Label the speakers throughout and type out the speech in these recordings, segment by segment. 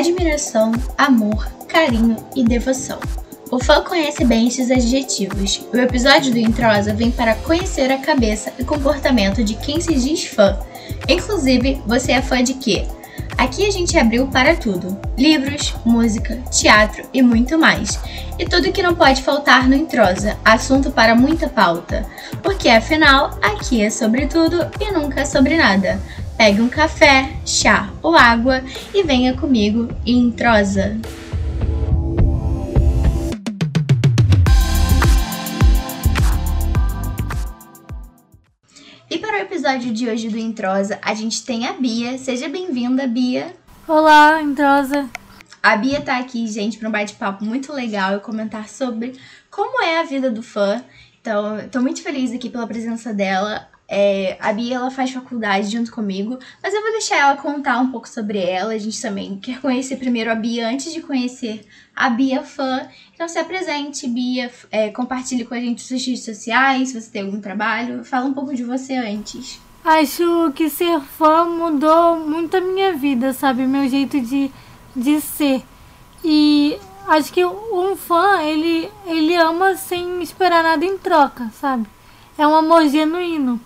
Speaker 1: admiração, amor, carinho e devoção. O fã conhece bem estes adjetivos. O episódio do Introsa vem para conhecer a cabeça e comportamento de quem se diz fã. Inclusive, você é fã de quê? Aqui a gente abriu para tudo: livros, música, teatro e muito mais. E tudo que não pode faltar no Introsa, assunto para muita pauta. Porque afinal, aqui é sobre tudo e nunca sobre nada. Pegue um café, chá ou água e venha comigo e Introsa. E para o episódio de hoje do Introsa, a gente tem a Bia. Seja bem-vinda, Bia.
Speaker 2: Olá, Introsa.
Speaker 1: A Bia tá aqui, gente, para um bate-papo muito legal e comentar sobre como é a vida do fã. Então, tô muito feliz aqui pela presença dela. É, a Bia ela faz faculdade junto comigo, mas eu vou deixar ela contar um pouco sobre ela. A gente também quer conhecer primeiro a Bia antes de conhecer a Bia fã. Então se apresente, Bia, é, compartilhe com a gente suas redes sociais, se você tem algum trabalho. Fala um pouco de você antes.
Speaker 2: Acho que ser fã mudou muito a minha vida, sabe? Meu jeito de, de ser. E acho que um fã, ele, ele ama sem esperar nada em troca, sabe? É um amor genuíno.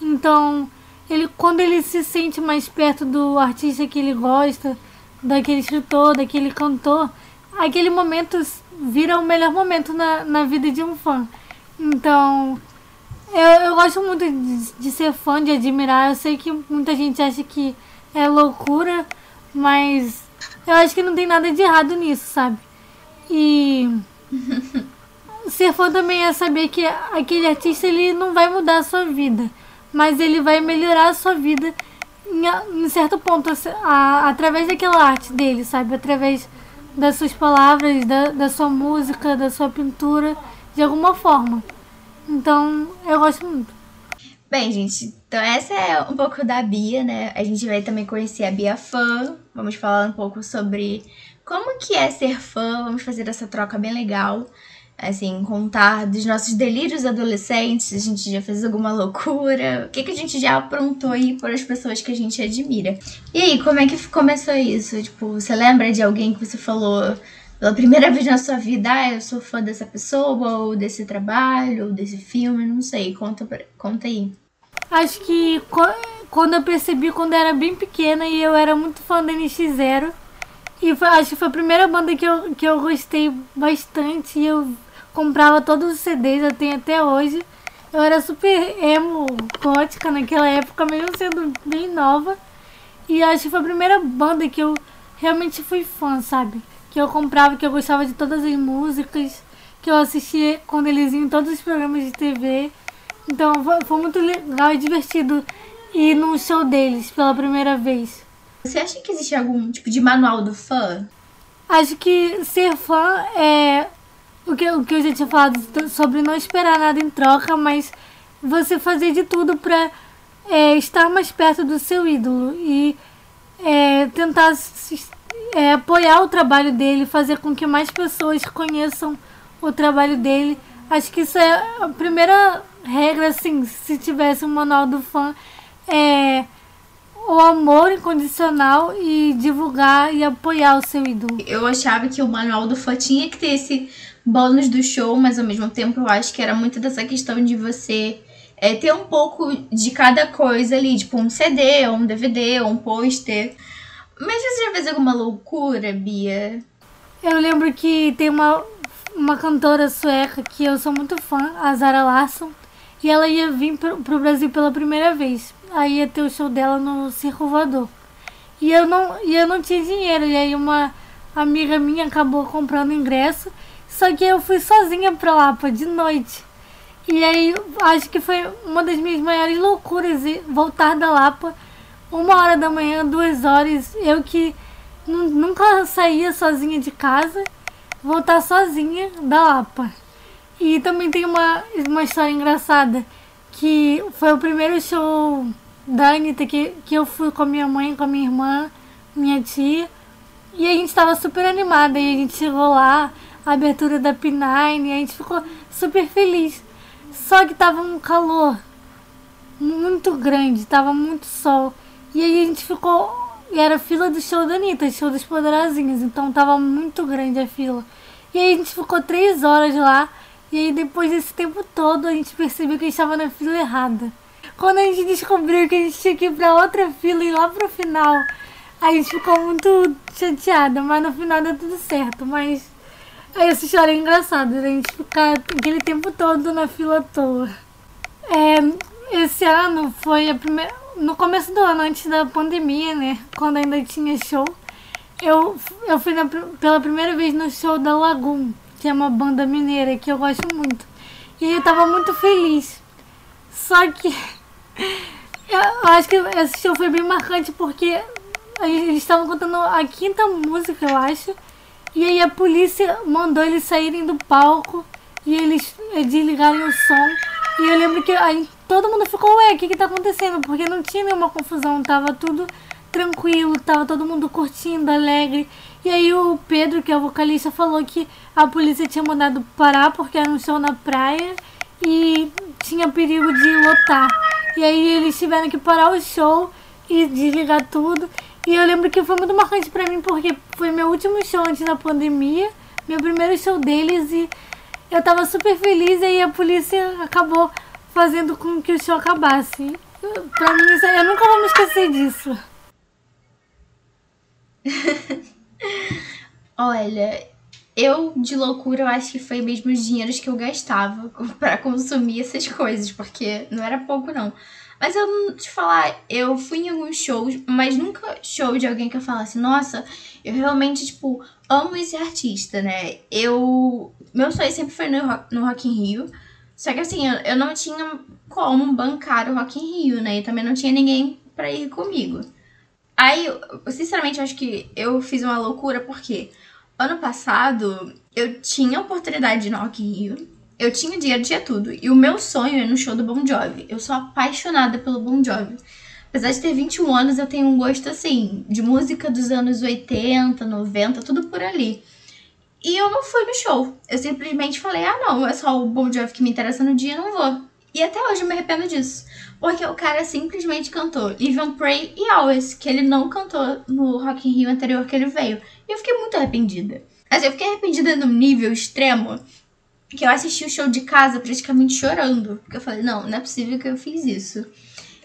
Speaker 2: Então, ele quando ele se sente mais perto do artista que ele gosta, daquele escritor, daquele cantor, aquele momento vira o melhor momento na, na vida de um fã. Então, eu, eu gosto muito de, de ser fã, de admirar. Eu sei que muita gente acha que é loucura, mas eu acho que não tem nada de errado nisso, sabe? E ser fã também é saber que aquele artista ele não vai mudar a sua vida mas ele vai melhorar a sua vida em, em certo ponto, a, através daquela arte dele, sabe? Através das suas palavras, da, da sua música, da sua pintura, de alguma forma. Então, eu gosto muito.
Speaker 1: Bem, gente, então essa é um pouco da Bia, né? A gente vai também conhecer a Bia fã. Vamos falar um pouco sobre como que é ser fã. Vamos fazer essa troca bem legal assim, contar dos nossos delírios adolescentes, a gente já fez alguma loucura, o que, que a gente já aprontou aí para as pessoas que a gente admira. E aí, como é que começou isso? Tipo, você lembra de alguém que você falou pela primeira vez na sua vida, ah, eu sou fã dessa pessoa, ou desse trabalho, ou desse filme, não sei, conta, conta aí.
Speaker 2: Acho que quando eu percebi, quando eu era bem pequena e eu era muito fã da NX0, e foi, acho que foi a primeira banda que eu, que eu gostei bastante e eu comprava todos os CDs, eu tenho até hoje. Eu era super emo, gótica naquela época, mesmo sendo bem nova. E acho que foi a primeira banda que eu realmente fui fã, sabe? Que eu comprava, que eu gostava de todas as músicas, que eu assistia quando eles iam em todos os programas de TV. Então foi muito legal e divertido ir num show deles pela primeira vez.
Speaker 1: Você acha que existe algum tipo de manual do fã?
Speaker 2: Acho que ser fã é o que, o que eu já tinha falado sobre não esperar nada em troca, mas você fazer de tudo para é, estar mais perto do seu ídolo e é, tentar é, apoiar o trabalho dele, fazer com que mais pessoas conheçam o trabalho dele. Acho que isso é a primeira regra, assim, se tivesse um manual do fã, é o amor incondicional e divulgar e apoiar o seu ídolo.
Speaker 1: Eu achava que o manual do fã tinha que ter esse bônus do show, mas ao mesmo tempo eu acho que era muito dessa questão de você é, ter um pouco de cada coisa ali, tipo um CD, ou um DVD, ou um pôster. Mas você já fez alguma loucura, Bia?
Speaker 2: Eu lembro que tem uma, uma cantora sueca que eu sou muito fã, a Zara Larsson, e ela ia vir pro, pro Brasil pela primeira vez. Aí ia ter o show dela no Circo Voador. E eu não, e eu não tinha dinheiro, e aí uma amiga minha acabou comprando ingresso só que eu fui sozinha pra Lapa de noite. E aí acho que foi uma das minhas maiores loucuras voltar da Lapa uma hora da manhã, duas horas. Eu que nunca saía sozinha de casa, voltar sozinha da Lapa. E também tem uma, uma história engraçada, que foi o primeiro show da Anitta que, que eu fui com a minha mãe, com a minha irmã, minha tia. E a gente estava super animada e a gente chegou lá, a abertura da P9 e a gente ficou super feliz. Só que tava um calor muito grande, tava muito sol. E aí a gente ficou era fila do show da Anitta, show dos Poderosinhos, então tava muito grande a fila. E aí a gente ficou três horas lá, e aí depois desse tempo todo a gente percebeu que a gente estava na fila errada. Quando a gente descobriu que a gente tinha que ir pra outra fila e lá pro final, a gente ficou muito chateada, mas no final deu tudo certo. Mas aí essa história é engraçada, a gente ficar aquele tempo todo na fila à toa. É, esse ano foi a primeira. No começo do ano, antes da pandemia, né? Quando ainda tinha show, eu, eu fui na, pela primeira vez no show da Lagoon, que é uma banda mineira que eu gosto muito. E eu tava muito feliz. Só que eu acho que esse show foi bem marcante porque eles estavam contando a quinta música, eu acho. E aí a polícia mandou eles saírem do palco e eles eh, desligarem o som. E eu lembro que aí todo mundo ficou, ué, o que que tá acontecendo? Porque não tinha nenhuma confusão, tava tudo tranquilo, tava todo mundo curtindo, alegre. E aí o Pedro, que é o vocalista, falou que a polícia tinha mandado parar porque era um show na praia e tinha perigo de lotar. E aí eles tiveram que parar o show e desligar tudo. E eu lembro que foi muito marcante pra mim porque foi meu último show antes da pandemia, meu primeiro show deles e eu tava super feliz e aí a polícia acabou fazendo com que o show acabasse. Pra mim, eu nunca vou me esquecer disso.
Speaker 1: Olha, eu de loucura eu acho que foi mesmo os dinheiros que eu gastava para consumir essas coisas, porque não era pouco não. Mas eu te falar, eu fui em alguns shows, mas nunca show de alguém que eu falasse, nossa, eu realmente, tipo, amo esse artista, né? Eu. Meu sonho sempre foi no, no Rock in Rio. Só que assim, eu, eu não tinha como bancar o Rock in Rio, né? E também não tinha ninguém para ir comigo. Aí, sinceramente, eu acho que eu fiz uma loucura porque ano passado eu tinha a oportunidade de ir no Rock in Rio. Eu tinha dinheiro, tinha tudo. E o meu sonho é no show do Bon Jovi. Eu sou apaixonada pelo Bon Jovi. Apesar de ter 21 anos, eu tenho um gosto assim de música dos anos 80, 90, tudo por ali. E eu não fui no show. Eu simplesmente falei: "Ah, não, é só o Bon Jovi que me interessa no dia, não vou". E até hoje eu me arrependo disso. Porque o cara simplesmente cantou Live and Pray e Always, que ele não cantou no Rock in Rio anterior que ele veio. E eu fiquei muito arrependida. Mas eu fiquei arrependida num nível extremo que eu assisti o show de casa praticamente chorando. Porque eu falei, não, não é possível que eu fiz isso.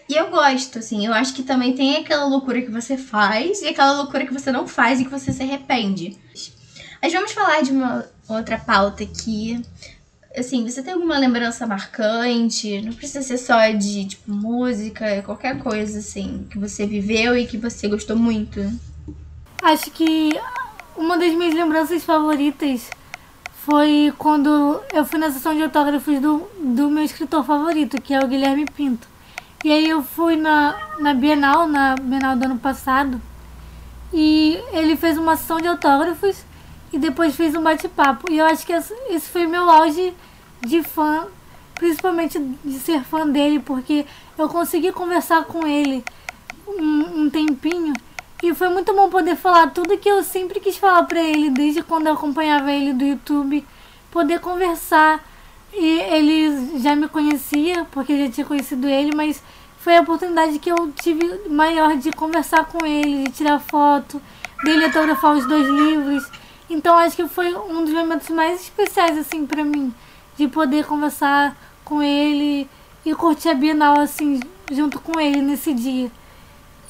Speaker 1: E eu gosto, assim, eu acho que também tem aquela loucura que você faz e aquela loucura que você não faz e que você se arrepende. Mas vamos falar de uma outra pauta aqui. Assim, você tem alguma lembrança marcante? Não precisa ser só de, tipo, música, qualquer coisa, assim, que você viveu e que você gostou muito.
Speaker 2: Acho que uma das minhas lembranças favoritas foi quando eu fui na sessão de autógrafos do, do meu escritor favorito, que é o Guilherme Pinto. E aí eu fui na, na Bienal, na Bienal do ano passado, e ele fez uma sessão de autógrafos e depois fez um bate-papo. E eu acho que esse foi meu auge de fã, principalmente de ser fã dele, porque eu consegui conversar com ele um, um tempinho e foi muito bom poder falar tudo que eu sempre quis falar para ele, desde quando eu acompanhava ele do YouTube, poder conversar. E ele já me conhecia, porque eu já tinha conhecido ele, mas foi a oportunidade que eu tive maior de conversar com ele, de tirar foto, dele autografar os dois livros. Então acho que foi um dos momentos mais especiais assim para mim, de poder conversar com ele e curtir a Bienal assim junto com ele nesse dia.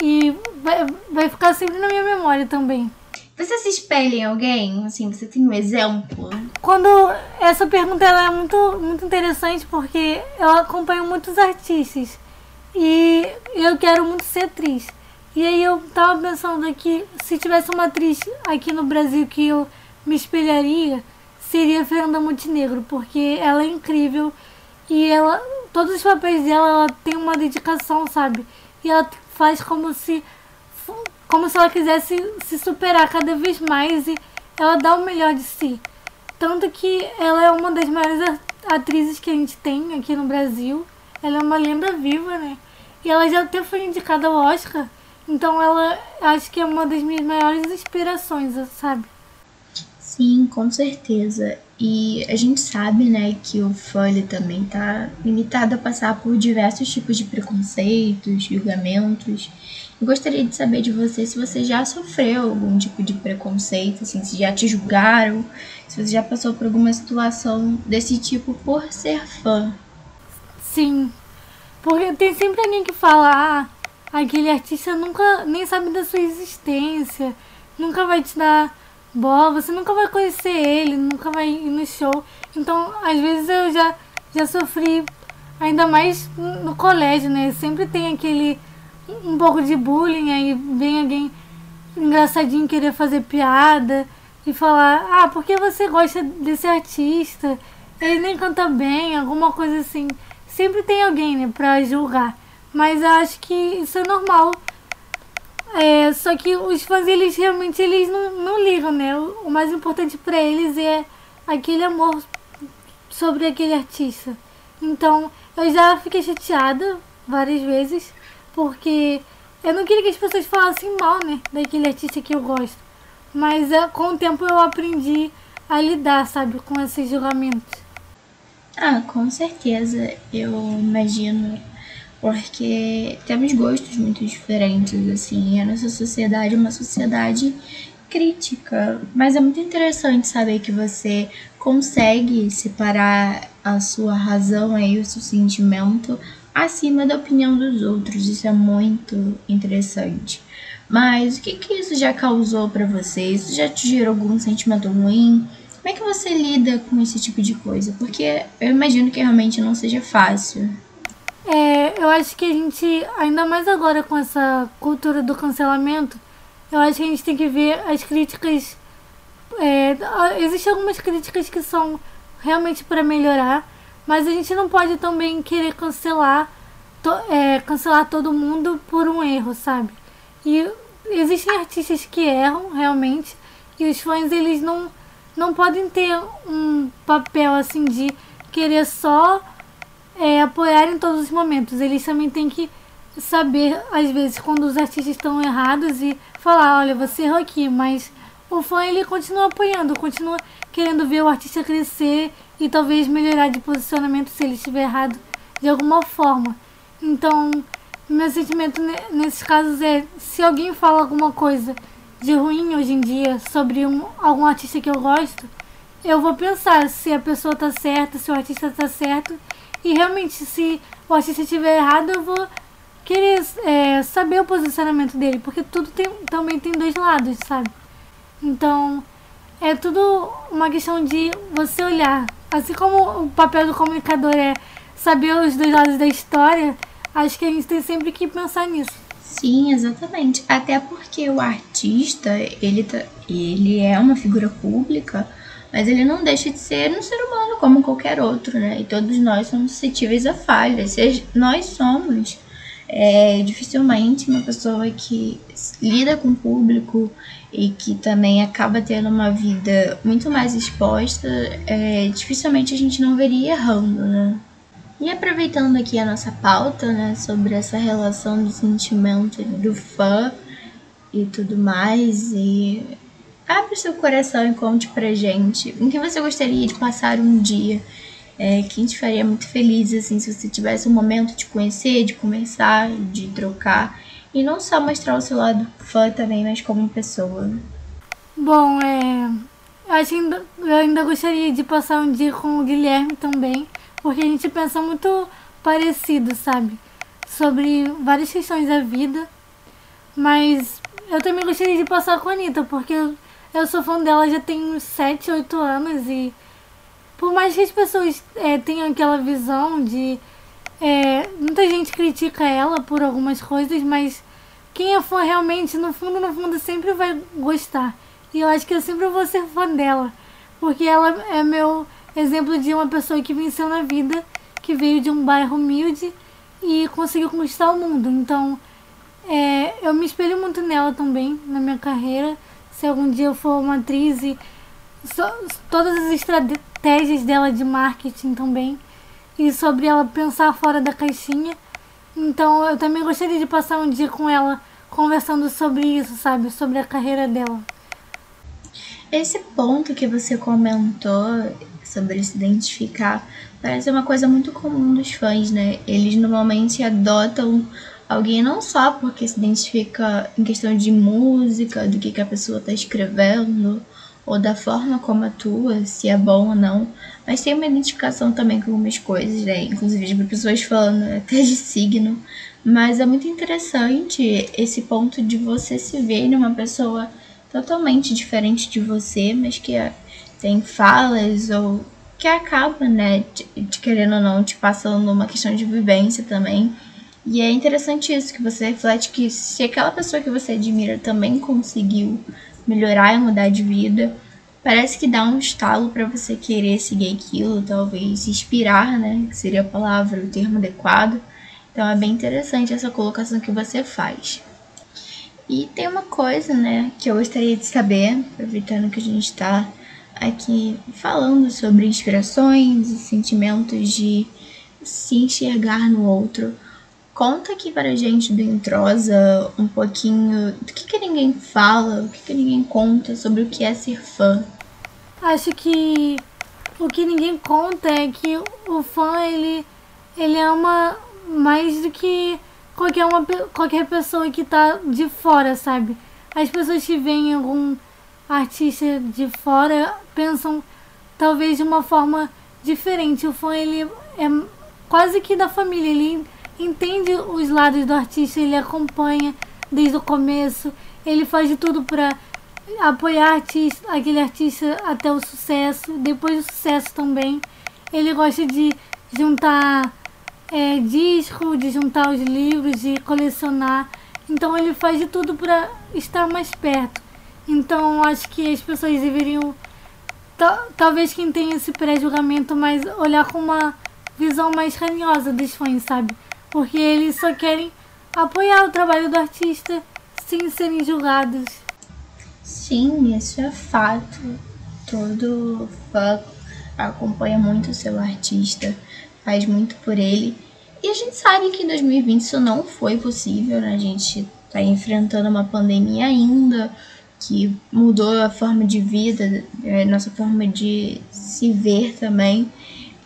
Speaker 2: E vai, vai ficar sempre na minha memória também.
Speaker 1: Você se espelha em alguém? Assim, você tem um exemplo?
Speaker 2: Quando essa pergunta ela é muito, muito interessante porque eu acompanho muitos artistas e eu quero muito ser atriz. E aí eu tava pensando que se tivesse uma atriz aqui no Brasil que eu me espelharia, seria Fernanda Montenegro, porque ela é incrível e ela todos os papéis dela ela tem uma dedicação, sabe? E ela faz como se como se ela quisesse se superar cada vez mais e ela dá o melhor de si. Tanto que ela é uma das maiores atrizes que a gente tem aqui no Brasil. Ela é uma lenda viva, né? E ela já até foi indicada ao Oscar. Então ela acho que é uma das minhas maiores inspirações, sabe?
Speaker 1: Sim, com certeza. E a gente sabe, né, que o fã também tá limitado a passar por diversos tipos de preconceitos, julgamentos. Eu gostaria de saber de você se você já sofreu algum tipo de preconceito, assim, se já te julgaram, se você já passou por alguma situação desse tipo por ser fã.
Speaker 2: Sim, porque tem sempre alguém que fala, ah, aquele artista nunca nem sabe da sua existência, nunca vai te dar bola, você nunca vai conhecer ele, nunca vai ir no show. Então, às vezes eu já, já sofri, ainda mais no colégio, né? Sempre tem aquele um pouco de bullying, aí vem alguém engraçadinho querer fazer piada e falar, ah, por que você gosta desse artista? Ele nem canta bem, alguma coisa assim. Sempre tem alguém, né, pra julgar. Mas eu acho que isso é normal é, só que os fãs, eles realmente eles não, não ligam, né? O, o mais importante para eles é aquele amor sobre aquele artista. Então, eu já fiquei chateada várias vezes, porque eu não queria que as pessoas falassem mal, né? Daquele artista que eu gosto. Mas é, com o tempo eu aprendi a lidar, sabe? Com esses julgamentos.
Speaker 1: Ah, com certeza. Eu imagino porque temos gostos muito diferentes, assim, a nossa sociedade é uma sociedade crítica, mas é muito interessante saber que você consegue separar a sua razão aí, o seu sentimento acima da opinião dos outros. Isso é muito interessante. Mas o que que isso já causou para você? Isso já te gerou algum sentimento ruim? Como é que você lida com esse tipo de coisa? Porque eu imagino que realmente não seja fácil.
Speaker 2: É, eu acho que a gente, ainda mais agora com essa cultura do cancelamento, eu acho que a gente tem que ver as críticas. É, Existem algumas críticas que são realmente para melhorar, mas a gente não pode também querer cancelar, to, é, cancelar todo mundo por um erro, sabe? E existem artistas que erram realmente, e os fãs eles não, não podem ter um papel assim de querer só é, apoiar em todos os momentos. Eles também têm que saber, às vezes, quando os artistas estão errados e falar, olha, você errou aqui, mas o fã ele continua apoiando, continua querendo ver o artista crescer e talvez melhorar de posicionamento se ele estiver errado de alguma forma. Então, meu sentimento nesses casos é se alguém fala alguma coisa de ruim hoje em dia sobre um, algum artista que eu gosto, eu vou pensar se a pessoa tá certa, se o artista tá certo e realmente, se o artista estiver errado, eu vou querer é, saber o posicionamento dele, porque tudo tem, também tem dois lados, sabe? Então, é tudo uma questão de você olhar. Assim como o papel do comunicador é saber os dois lados da história, acho que a gente tem sempre que pensar nisso.
Speaker 1: Sim, exatamente. Até porque o artista, ele, tá, ele é uma figura pública mas ele não deixa de ser um ser humano como qualquer outro, né? E todos nós somos suscetíveis a falhas. Nós somos é, dificilmente uma pessoa que lida com o público e que também acaba tendo uma vida muito mais exposta, é, dificilmente a gente não veria errando, né? E aproveitando aqui a nossa pauta, né, sobre essa relação do sentimento do fã e tudo mais, e Abre seu coração e conte pra gente em que você gostaria de passar um dia. É, que a gente faria muito feliz, assim, se você tivesse um momento de conhecer, de conversar, de trocar. E não só mostrar o seu lado fã também, mas como pessoa.
Speaker 2: Bom, é. Que ainda, eu ainda gostaria de passar um dia com o Guilherme também, porque a gente pensa muito parecido, sabe? Sobre várias questões da vida. Mas eu também gostaria de passar com a Anitta, porque eu eu sou fã dela já tem uns 7, 8 anos e por mais que as pessoas é, tenham aquela visão de. É, muita gente critica ela por algumas coisas, mas quem é fã realmente, no fundo, no fundo, sempre vai gostar. E eu acho que eu sempre vou ser fã dela. Porque ela é meu exemplo de uma pessoa que venceu na vida, que veio de um bairro humilde e conseguiu conquistar o mundo. Então, é, eu me espelho muito nela também, na minha carreira se algum dia eu for uma atriz e todas as estratégias dela de marketing também e sobre ela pensar fora da caixinha. Então eu também gostaria de passar um dia com ela conversando sobre isso, sabe? Sobre a carreira dela.
Speaker 1: Esse ponto que você comentou sobre se identificar parece uma coisa muito comum dos fãs, né? Eles normalmente adotam alguém não só porque se identifica em questão de música, do que, que a pessoa está escrevendo, ou da forma como atua, se é bom ou não, mas tem uma identificação também com algumas coisas, né? Inclusive de pessoas falando até de signo. Mas é muito interessante esse ponto de você se ver numa pessoa totalmente diferente de você, mas que tem falas ou que acaba, né, de, de querendo ou não, te passando uma questão de vivência também. E é interessante isso, que você reflete que se aquela pessoa que você admira também conseguiu melhorar e mudar de vida, parece que dá um estalo para você querer seguir aquilo, talvez inspirar, né? Seria a palavra, o termo adequado. Então é bem interessante essa colocação que você faz. E tem uma coisa, né, que eu gostaria de saber, aproveitando que a gente está aqui falando sobre inspirações e sentimentos de se enxergar no outro. Conta aqui para a gente do Entrosa um pouquinho do que, que ninguém fala, o que, que ninguém conta sobre o que é ser fã.
Speaker 2: Acho que o que ninguém conta é que o fã ele, ele ama mais do que qualquer, uma, qualquer pessoa que tá de fora, sabe? As pessoas que veem algum artista de fora pensam talvez de uma forma diferente. O fã ele é quase que da família, ele entende os lados do artista, ele acompanha desde o começo, ele faz de tudo para apoiar artista, aquele artista até o sucesso, depois do sucesso também. Ele gosta de juntar é, disco, de juntar os livros, de colecionar. Então ele faz de tudo para estar mais perto. Então acho que as pessoas deveriam, talvez quem tem esse pré-julgamento, mas olhar com uma visão mais carinhosa dos fãs, sabe? Porque eles só querem apoiar o trabalho do artista sem serem julgados.
Speaker 1: Sim, isso é fato. Todo fã acompanha muito o seu artista, faz muito por ele. E a gente sabe que em 2020 isso não foi possível, né? A gente está enfrentando uma pandemia ainda que mudou a forma de vida, a nossa forma de se ver também.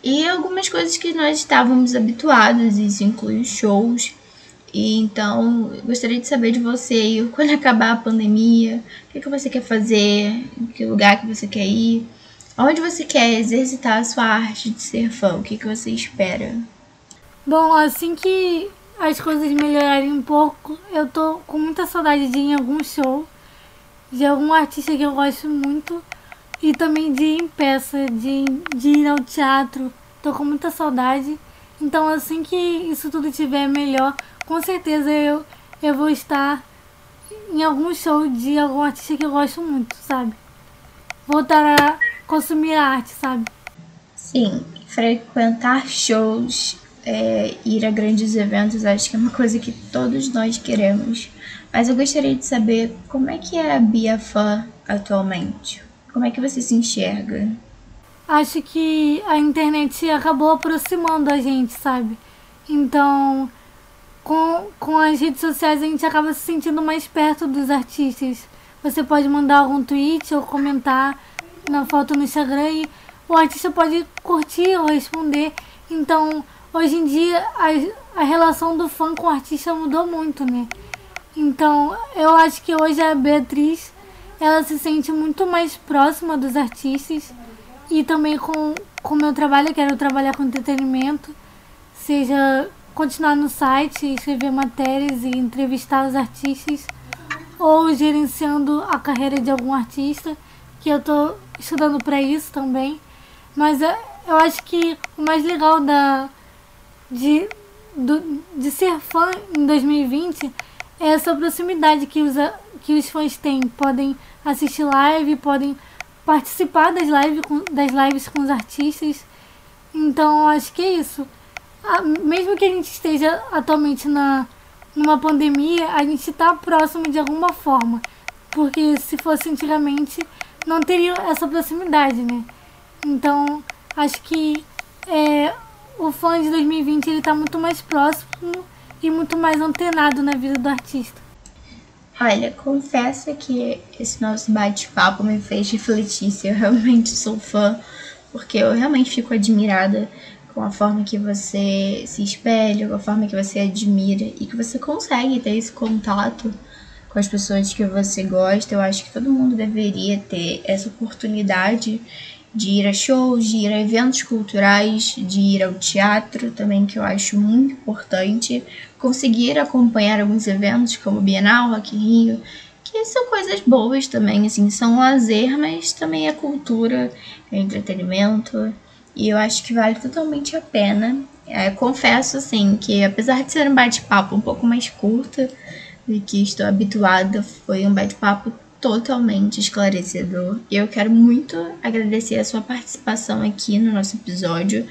Speaker 1: E algumas coisas que nós estávamos habituados, isso inclui shows. E então, gostaria de saber de você, quando acabar a pandemia, o que, que você quer fazer, que lugar que você quer ir, onde você quer exercitar a sua arte de ser fã, o que, que você espera?
Speaker 2: Bom, assim que as coisas melhorarem um pouco, eu tô com muita saudade de ir em algum show, de algum artista que eu gosto muito. E também de ir em peça, de, de ir ao teatro. Tô com muita saudade. Então assim que isso tudo estiver melhor, com certeza eu, eu vou estar em algum show de algum artista que eu gosto muito, sabe? Voltar a consumir a arte, sabe?
Speaker 1: Sim, frequentar shows, é, ir a grandes eventos, acho que é uma coisa que todos nós queremos. Mas eu gostaria de saber como é que é a Bia Fã atualmente. Como é que você se enxerga?
Speaker 2: Acho que a internet acabou aproximando a gente, sabe? Então, com, com as redes sociais a gente acaba se sentindo mais perto dos artistas. Você pode mandar algum tweet ou comentar na foto no Instagram e o artista pode curtir ou responder. Então, hoje em dia, a, a relação do fã com o artista mudou muito, né? Então, eu acho que hoje a Beatriz ela se sente muito mais próxima dos artistas e também com o meu trabalho, eu quero trabalhar com entretenimento, seja continuar no site, escrever matérias e entrevistar os artistas, ou gerenciando a carreira de algum artista, que eu estou estudando para isso também. Mas é, eu acho que o mais legal da, de, do, de ser fã em 2020 é essa proximidade que os, que os fãs têm. Podem assistir live, podem participar das, live, das lives com os artistas. Então, acho que é isso. Mesmo que a gente esteja atualmente na, numa pandemia, a gente está próximo de alguma forma. Porque se fosse antigamente, não teria essa proximidade, né? Então, acho que é, o fã de 2020 ele está muito mais próximo e muito mais antenado na vida do artista.
Speaker 1: Olha, confesso que esse nosso bate-papo me fez refletir se eu realmente sou fã, porque eu realmente fico admirada com a forma que você se espelha, com a forma que você admira e que você consegue ter esse contato com as pessoas que você gosta. Eu acho que todo mundo deveria ter essa oportunidade de ir a shows, de ir a eventos culturais, de ir ao teatro também, que eu acho muito importante. Conseguir acompanhar alguns eventos como Bienal, Rock in Rio, que são coisas boas também, assim, são lazer, mas também é cultura, é entretenimento. E eu acho que vale totalmente a pena. É, confesso, assim, que apesar de ser um bate-papo um pouco mais curto do que estou habituada, foi um bate-papo totalmente esclarecedor. E eu quero muito agradecer a sua participação aqui no nosso episódio.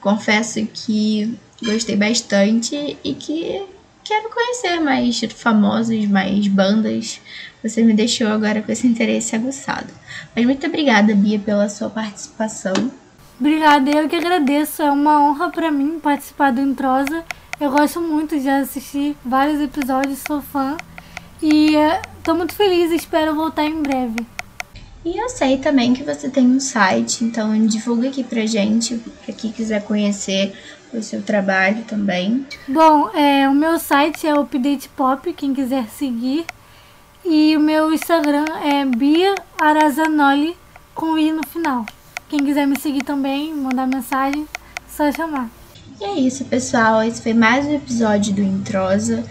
Speaker 1: Confesso que gostei bastante e que quero conhecer mais famosos, mais bandas. Você me deixou agora com esse interesse aguçado. Mas muito obrigada, Bia, pela sua participação.
Speaker 2: Obrigada, eu que agradeço. É uma honra para mim participar do Introsa. Eu gosto muito de assistir vários episódios, sou fã. E estou muito feliz e espero voltar em breve.
Speaker 1: E eu sei também que você tem um site, então divulga aqui pra gente, para quem quiser conhecer o seu trabalho também.
Speaker 2: Bom, é, o meu site é o Update Pop, quem quiser seguir. E o meu Instagram é Bia Arazanoli com I no final. Quem quiser me seguir também, mandar mensagem, só chamar.
Speaker 1: E é isso, pessoal. Esse foi mais um episódio do Introsa.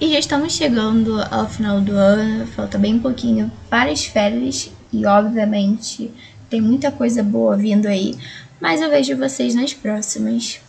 Speaker 1: E já estamos chegando ao final do ano, falta bem pouquinho para as férias e, obviamente, tem muita coisa boa vindo aí. Mas eu vejo vocês nas próximas.